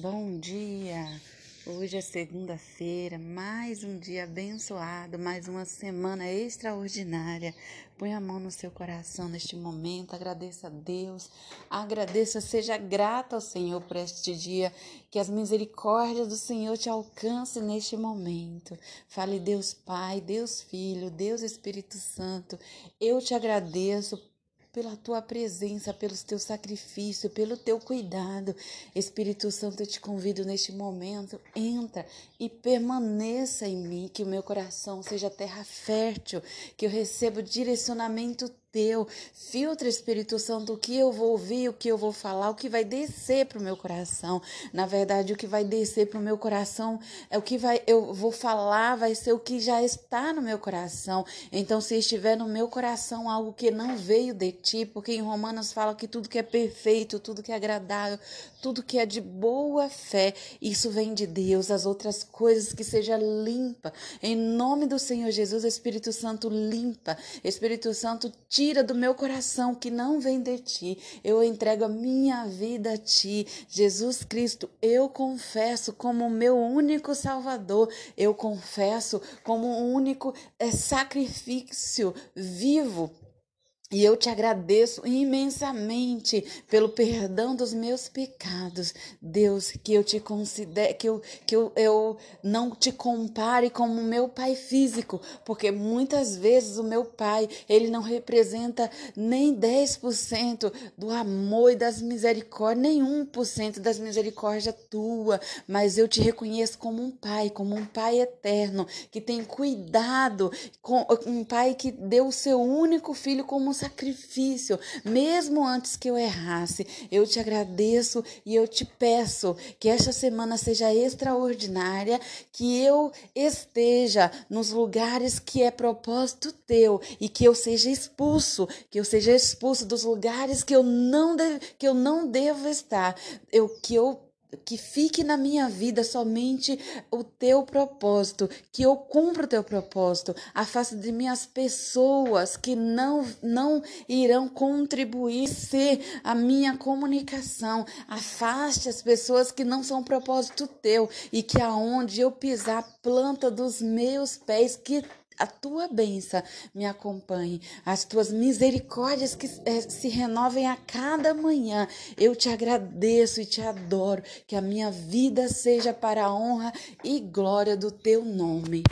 Bom dia! Hoje é segunda-feira, mais um dia abençoado, mais uma semana extraordinária. Põe a mão no seu coração neste momento, agradeça a Deus, agradeça, seja grato ao Senhor por este dia, que as misericórdias do Senhor te alcancem neste momento. Fale Deus Pai, Deus Filho, Deus Espírito Santo, eu te agradeço pela tua presença, pelos teus sacrifícios, pelo teu cuidado. Espírito Santo, eu te convido neste momento, entra e permaneça em mim, que o meu coração seja terra fértil, que eu receba direcionamento teu. Filtra, Espírito Santo, o que eu vou ouvir, o que eu vou falar, o que vai descer para o meu coração. Na verdade, o que vai descer para o meu coração é o que vai, eu vou falar, vai ser o que já está no meu coração. Então, se estiver no meu coração algo que não veio de ti, porque em Romanos fala que tudo que é perfeito, tudo que é agradável, tudo que é de boa fé, isso vem de Deus. As outras coisas que seja limpa. Em nome do Senhor Jesus, Espírito Santo limpa. Espírito Santo, tira do meu coração que não vem de ti. Eu entrego a minha vida a ti. Jesus Cristo, eu confesso como meu único Salvador. Eu confesso como o único é, sacrifício vivo e eu te agradeço imensamente pelo perdão dos meus pecados. Deus, que eu te que eu, que eu, eu não te compare como meu pai físico, porque muitas vezes o meu pai, ele não representa nem 10% do amor e das misericórdias, nem 1% das misericórdias tua, mas eu te reconheço como um pai, como um pai eterno, que tem cuidado, com, um pai que deu o seu único filho como sacrifício, mesmo antes que eu errasse. Eu te agradeço e eu te peço que esta semana seja extraordinária, que eu esteja nos lugares que é propósito teu e que eu seja expulso, que eu seja expulso dos lugares que eu não que eu não devo estar. Eu que eu que fique na minha vida somente o teu propósito, que eu cumpra o teu propósito. Afasta de mim as pessoas que não não irão contribuir ser a minha comunicação. Afaste as pessoas que não são propósito teu e que aonde eu pisar planta dos meus pés que a tua bênção me acompanhe, as tuas misericórdias que é, se renovem a cada manhã. Eu te agradeço e te adoro, que a minha vida seja para a honra e glória do teu nome.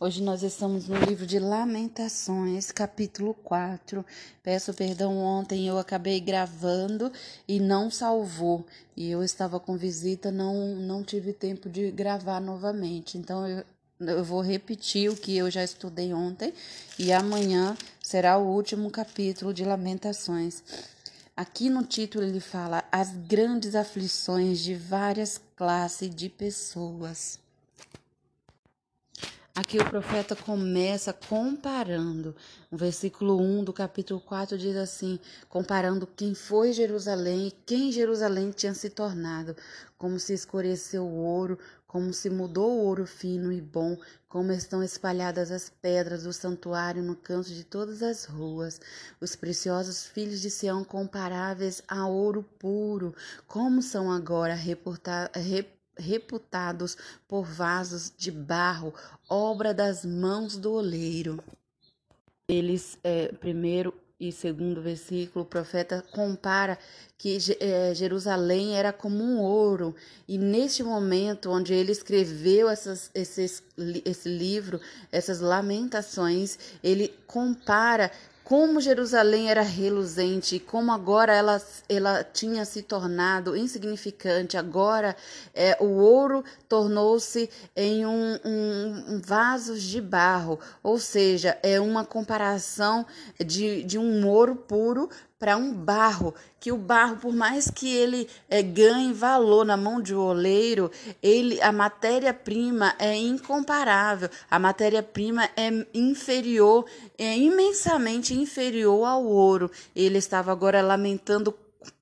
Hoje nós estamos no livro de Lamentações, capítulo 4. Peço perdão, ontem eu acabei gravando e não salvou. E eu estava com visita, não, não tive tempo de gravar novamente. Então eu eu vou repetir o que eu já estudei ontem e amanhã será o último capítulo de Lamentações. Aqui no título ele fala as grandes aflições de várias classes de pessoas. Aqui o profeta começa comparando. O versículo 1 do capítulo 4 diz assim: comparando quem foi Jerusalém e quem Jerusalém tinha se tornado, como se escureceu o ouro, como se mudou o ouro fino e bom, como estão espalhadas as pedras do santuário no canto de todas as ruas, os preciosos filhos de Sião comparáveis a ouro puro, como são agora reputados por vasos de barro, obra das mãos do oleiro. Eles, é, primeiro, e segundo versículo, o profeta compara que é, Jerusalém era como um ouro. E neste momento onde ele escreveu essas, esses, esse livro, essas lamentações, ele compara como Jerusalém era reluzente e como agora ela, ela tinha se tornado insignificante. Agora é, o ouro tornou-se em um, um, um vaso de barro, ou seja, é uma comparação de, de um ouro puro para um barro, que o barro, por mais que ele é, ganhe valor na mão de um oleiro, ele, a matéria-prima é incomparável, a matéria-prima é inferior, é imensamente inferior ao ouro. Ele estava agora lamentando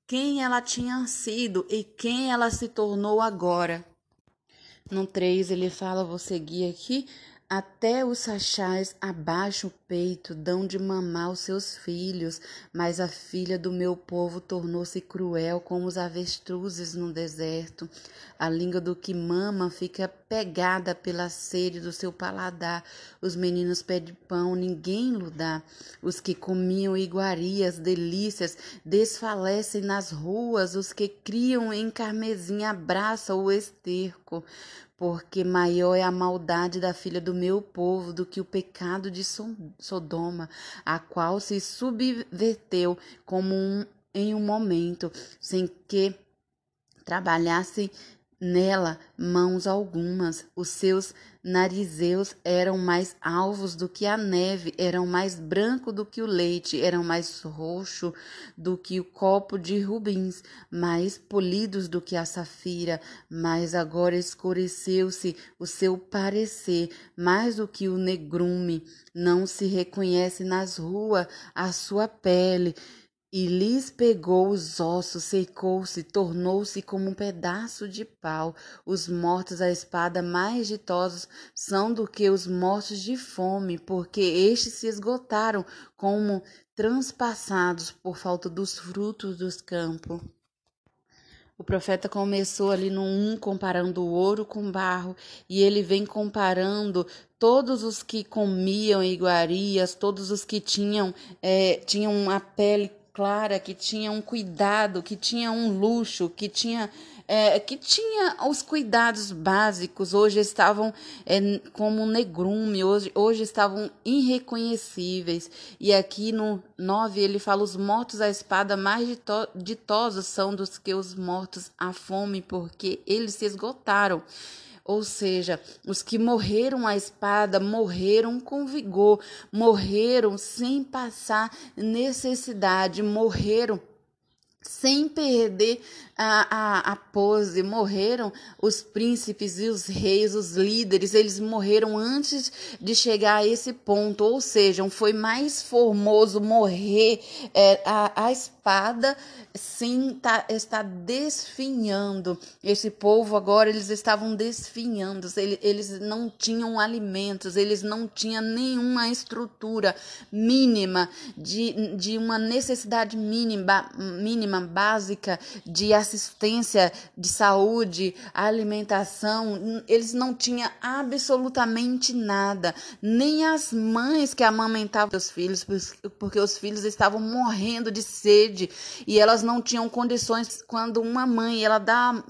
quem ela tinha sido e quem ela se tornou agora. No 3 ele fala, vou seguir aqui, Até os sachás abaixam o peito, dão de mamar os seus filhos, mas a filha do meu povo tornou-se cruel como os avestruzes no deserto. A língua do que mama fica pegada pela sede do seu paladar. Os meninos pedem pão, ninguém lhe dá. Os que comiam iguarias, delícias, desfalecem nas ruas. Os que criam em carmesim abraçam o esterco porque maior é a maldade da filha do meu povo do que o pecado de Sodoma, a qual se subverteu como um, em um momento, sem que trabalhasse nela mãos algumas. Os seus narizeus eram mais alvos do que a neve, eram mais branco do que o leite, eram mais roxo do que o copo de rubins, mais polidos do que a safira. Mas agora escureceu-se o seu parecer, mais do que o negrume. Não se reconhece nas ruas a sua pele e lhes pegou os ossos, secou-se, tornou-se como um pedaço de pau. Os mortos à espada mais ditosos são do que os mortos de fome, porque estes se esgotaram como transpassados por falta dos frutos dos campos. O profeta começou ali no 1 comparando o ouro com barro, e ele vem comparando todos os que comiam iguarias, todos os que tinham, é, tinham uma pele clara, que tinha um cuidado, que tinha um luxo, que tinha é, que tinha os cuidados básicos, hoje estavam é, como um negrume, hoje, hoje estavam irreconhecíveis. E aqui no 9 ele fala: os mortos à espada mais ditosos são dos que os mortos à fome, porque eles se esgotaram. Ou seja, os que morreram à espada morreram com vigor, morreram sem passar necessidade, morreram sem perder a, a, a pose. Morreram os príncipes e os reis, os líderes, eles morreram antes de chegar a esse ponto. Ou seja, foi mais formoso morrer é, a, a espada sem tá, estar desfinhando. Esse povo agora, eles estavam desfinhando, eles, eles não tinham alimentos, eles não tinham nenhuma estrutura mínima de, de uma necessidade mínima, mínima básica de assistência de saúde, alimentação, eles não tinham absolutamente nada, nem as mães que amamentavam os filhos, porque os filhos estavam morrendo de sede e elas não tinham condições. Quando uma mãe ela dá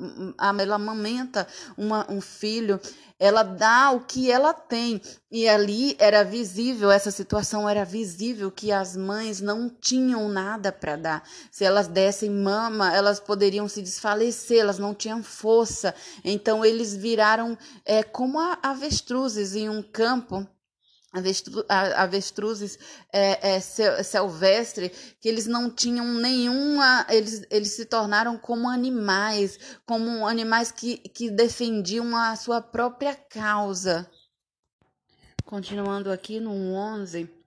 ela amamenta uma, um filho ela dá o que ela tem. E ali era visível, essa situação era visível que as mães não tinham nada para dar. Se elas dessem mama, elas poderiam se desfalecer, elas não tinham força. Então eles viraram é, como avestruzes em um campo Avestru, avestruzes é, é, silvestre que eles não tinham nenhuma eles, eles se tornaram como animais como animais que, que defendiam a sua própria causa continuando aqui no 11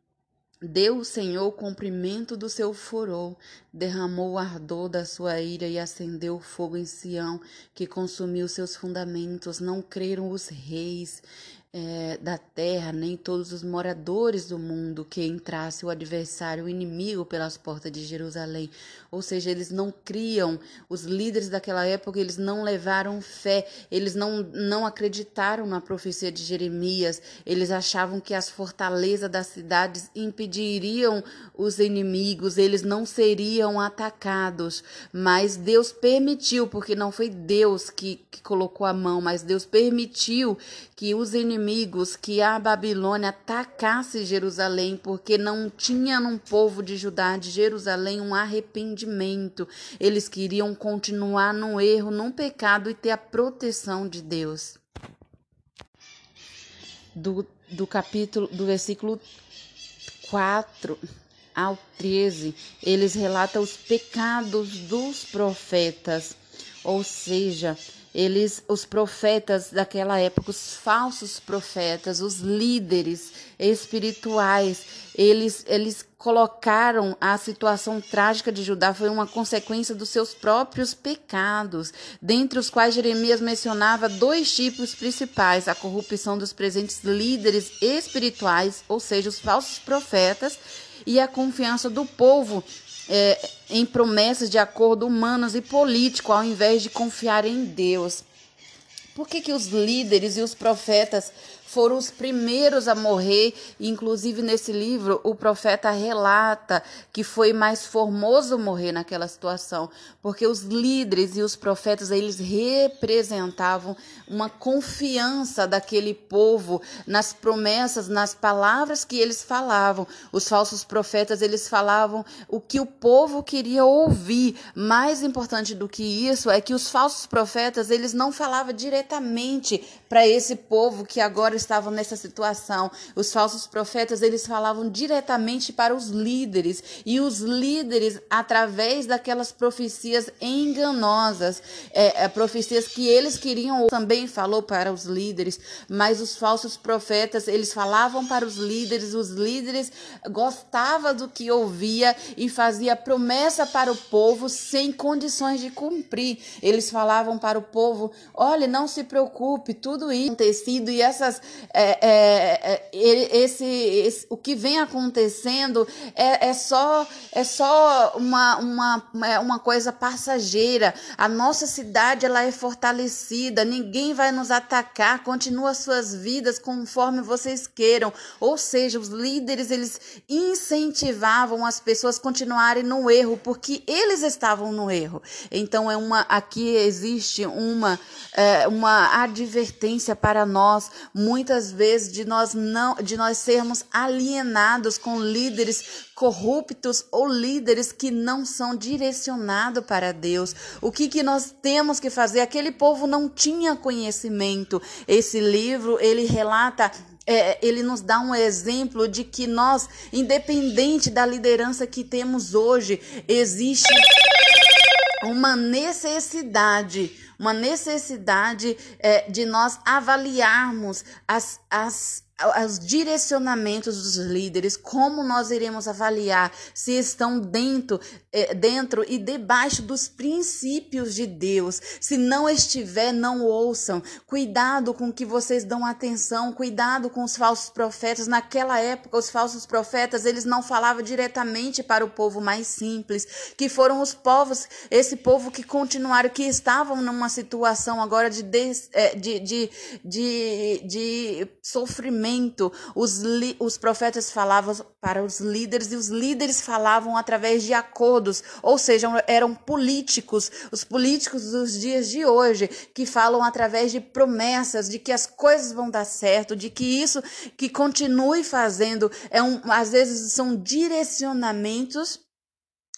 Deu o Senhor o comprimento do seu furor, derramou o ardor da sua ira e acendeu o fogo em Sião, que consumiu seus fundamentos. Não creram os reis, é, da terra, nem todos os moradores do mundo que entrasse o adversário, o inimigo pelas portas de Jerusalém. Ou seja, eles não criam, os líderes daquela época, eles não levaram fé, eles não, não acreditaram na profecia de Jeremias, eles achavam que as fortalezas das cidades impediriam os inimigos, eles não seriam atacados. Mas Deus permitiu, porque não foi Deus que, que colocou a mão, mas Deus permitiu que os inimigos inimigos que a Babilônia atacasse Jerusalém, porque não tinha no povo de Judá, de Jerusalém, um arrependimento. Eles queriam continuar no erro, no pecado e ter a proteção de Deus. Do, do capítulo, do versículo 4 ao 13, eles relatam os pecados dos profetas, ou seja, eles, os profetas daquela época, os falsos profetas, os líderes espirituais, eles, eles colocaram a situação trágica de Judá foi uma consequência dos seus próprios pecados, dentre os quais Jeremias mencionava dois tipos principais: a corrupção dos presentes líderes espirituais, ou seja, os falsos profetas, e a confiança do povo é, em promessas de acordo humanos e político, ao invés de confiar em Deus. Por que, que os líderes e os profetas foram os primeiros a morrer. Inclusive, nesse livro, o profeta relata que foi mais formoso morrer naquela situação, porque os líderes e os profetas, eles representavam uma confiança daquele povo nas promessas, nas palavras que eles falavam. Os falsos profetas, eles falavam o que o povo queria ouvir. Mais importante do que isso é que os falsos profetas, eles não falavam diretamente para esse povo que agora estavam nessa situação. Os falsos profetas, eles falavam diretamente para os líderes, e os líderes, através daquelas profecias enganosas, é, é, profecias que eles queriam, também falou para os líderes, mas os falsos profetas, eles falavam para os líderes, os líderes gostavam do que ouvia e fazia promessa para o povo sem condições de cumprir. Eles falavam para o povo: olha, não se preocupe, tudo isso acontecido e essas é, é, é, esse, esse, o que vem acontecendo é, é só é só uma, uma, é uma coisa passageira. A nossa cidade ela é fortalecida, ninguém vai nos atacar, continua suas vidas conforme vocês queiram. Ou seja, os líderes eles incentivavam as pessoas a continuarem no erro, porque eles estavam no erro. Então é uma aqui existe uma é, uma advertência para nós muitas vezes de nós não de nós sermos alienados com líderes corruptos ou líderes que não são direcionados para Deus. O que, que nós temos que fazer? Aquele povo não tinha conhecimento. Esse livro ele relata é, ele nos dá um exemplo de que nós, independente da liderança que temos hoje, existe uma necessidade uma necessidade é, de nós avaliarmos as, as os direcionamentos dos líderes, como nós iremos avaliar se estão dentro, eh, dentro e debaixo dos princípios de Deus. Se não estiver, não ouçam. Cuidado com que vocês dão atenção, cuidado com os falsos profetas. Naquela época, os falsos profetas, eles não falavam diretamente para o povo mais simples, que foram os povos, esse povo que continuaram, que estavam numa situação agora de, eh, de, de, de, de sofrimento os, os profetas falavam para os líderes e os líderes falavam através de acordos, ou seja, eram políticos, os políticos dos dias de hoje, que falam através de promessas de que as coisas vão dar certo, de que isso que continue fazendo é um, às vezes são direcionamentos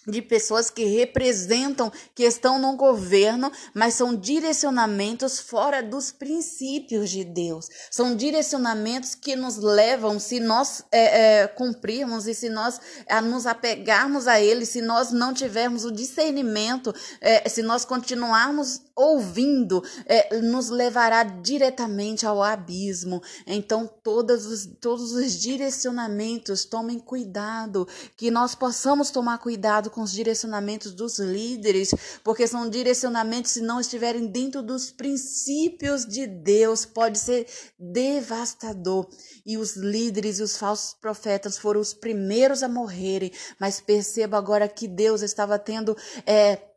de pessoas que representam, que estão no governo, mas são direcionamentos fora dos princípios de Deus. São direcionamentos que nos levam, se nós é, é, cumprirmos e se nós é, nos apegarmos a Ele, se nós não tivermos o discernimento, é, se nós continuarmos ouvindo, é, nos levará diretamente ao abismo. Então, todos os, todos os direcionamentos, tomem cuidado, que nós possamos tomar cuidado com os direcionamentos dos líderes, porque são direcionamentos, se não estiverem dentro dos princípios de Deus, pode ser devastador. E os líderes e os falsos profetas foram os primeiros a morrerem, mas perceba agora que Deus estava tendo. É,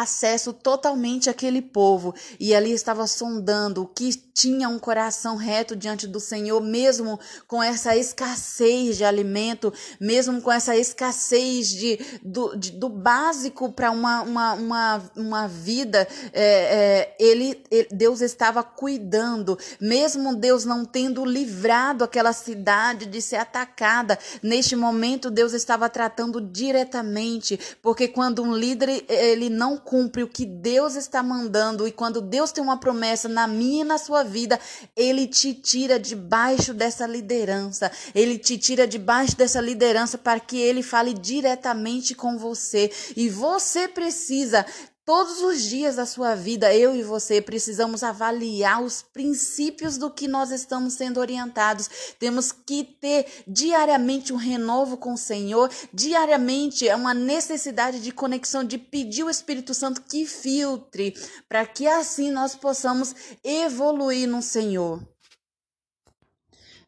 acesso totalmente àquele povo. E ali estava sondando o que tinha um coração reto diante do Senhor, mesmo com essa escassez de alimento, mesmo com essa escassez de, do, de, do básico para uma, uma, uma, uma vida, é, é, ele, ele, Deus estava cuidando, mesmo Deus não tendo livrado aquela cidade de ser atacada, neste momento Deus estava tratando diretamente, porque quando um líder ele não cumpre o que Deus está mandando e quando Deus tem uma promessa na minha e na sua vida, ele te tira debaixo dessa liderança. Ele te tira debaixo dessa liderança para que ele fale diretamente com você. E você precisa Todos os dias da sua vida, eu e você precisamos avaliar os princípios do que nós estamos sendo orientados. Temos que ter diariamente um renovo com o Senhor, diariamente é uma necessidade de conexão, de pedir o Espírito Santo que filtre, para que assim nós possamos evoluir no Senhor.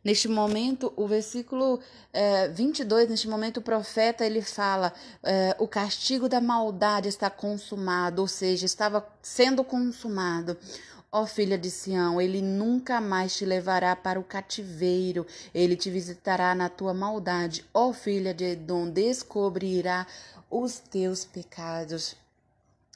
Neste momento, o versículo é, 22, neste momento o profeta ele fala: é, o castigo da maldade está consumado, ou seja, estava sendo consumado. Ó oh, filha de Sião, ele nunca mais te levará para o cativeiro, ele te visitará na tua maldade. Ó oh, filha de Edom, descobrirá os teus pecados.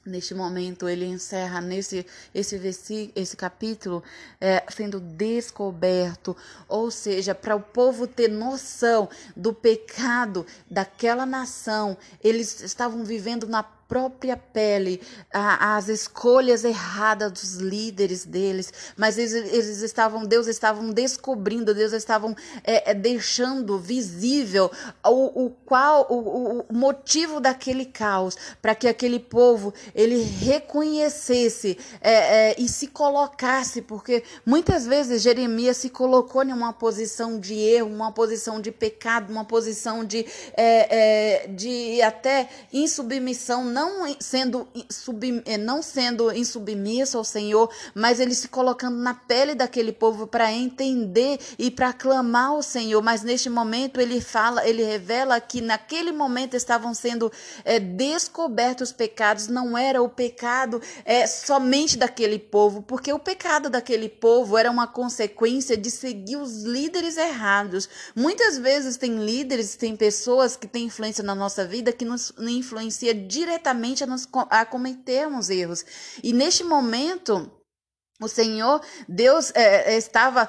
Neste momento, ele encerra nesse esse versículo, esse capítulo é, sendo descoberto, ou seja, para o povo ter noção do pecado daquela nação, eles estavam vivendo na própria pele a, as escolhas erradas dos líderes deles, mas eles, eles estavam, Deus estavam descobrindo, Deus estavam é, é, deixando visível o, o qual o, o motivo daquele caos, para que aquele povo ele reconhecesse é, é, e se colocasse, porque muitas vezes Jeremias se colocou em uma posição de erro, uma posição de pecado, uma posição de, é, é, de até insubmissão, não não sendo, sub, eh, não sendo insubmisso ao Senhor, mas ele se colocando na pele daquele povo para entender e para clamar ao Senhor. Mas neste momento ele fala, ele revela que naquele momento estavam sendo é, descobertos os pecados, não era o pecado é, somente daquele povo, porque o pecado daquele povo era uma consequência de seguir os líderes errados. Muitas vezes tem líderes, tem pessoas que têm influência na nossa vida que nos influencia diretamente a, nos, a cometermos erros. E neste momento, o Senhor, Deus é, estava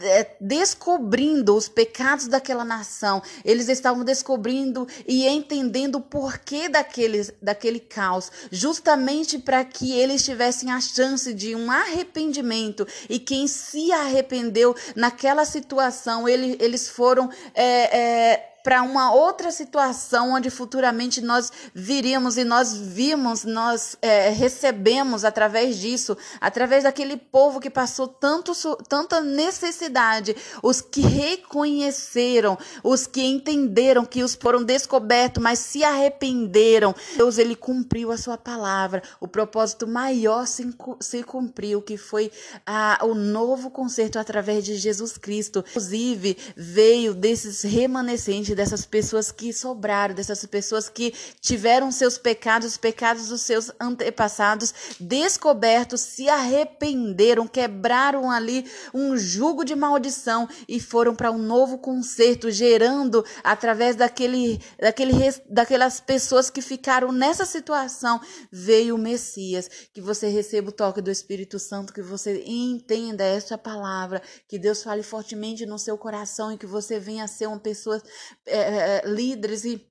é, descobrindo os pecados daquela nação. Eles estavam descobrindo e entendendo o porquê daquele, daquele caos, justamente para que eles tivessem a chance de um arrependimento. E quem se arrependeu naquela situação, ele, eles foram. É para uma outra situação onde futuramente nós viríamos e nós vimos, nós é, recebemos através disso, através daquele povo que passou tanto, tanta necessidade, os que reconheceram, os que entenderam que os foram descobertos, mas se arrependeram. Deus ele cumpriu a sua palavra, o propósito maior se, se cumpriu, que foi a, o novo concerto através de Jesus Cristo. Inclusive veio desses remanescentes dessas pessoas que sobraram, dessas pessoas que tiveram seus pecados, os pecados dos seus antepassados descobertos, se arrependeram, quebraram ali um jugo de maldição e foram para um novo concerto, gerando através daquele, daquele, daquelas pessoas que ficaram nessa situação, veio o Messias. Que você receba o toque do Espírito Santo, que você entenda essa palavra, que Deus fale fortemente no seu coração e que você venha a ser uma pessoa é, líderes e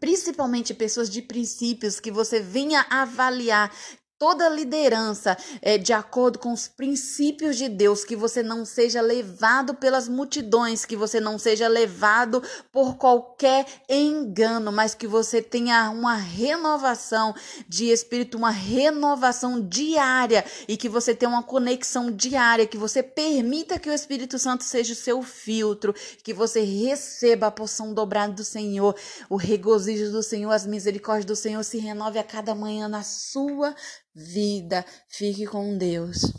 principalmente pessoas de princípios que você venha avaliar toda liderança é, de acordo com os princípios de Deus, que você não seja levado pelas multidões, que você não seja levado por qualquer engano, mas que você tenha uma renovação de espírito, uma renovação diária e que você tenha uma conexão diária, que você permita que o Espírito Santo seja o seu filtro, que você receba a porção dobrada do Senhor, o regozijo do Senhor, as misericórdias do Senhor se renove a cada manhã na sua vida. Fique com Deus.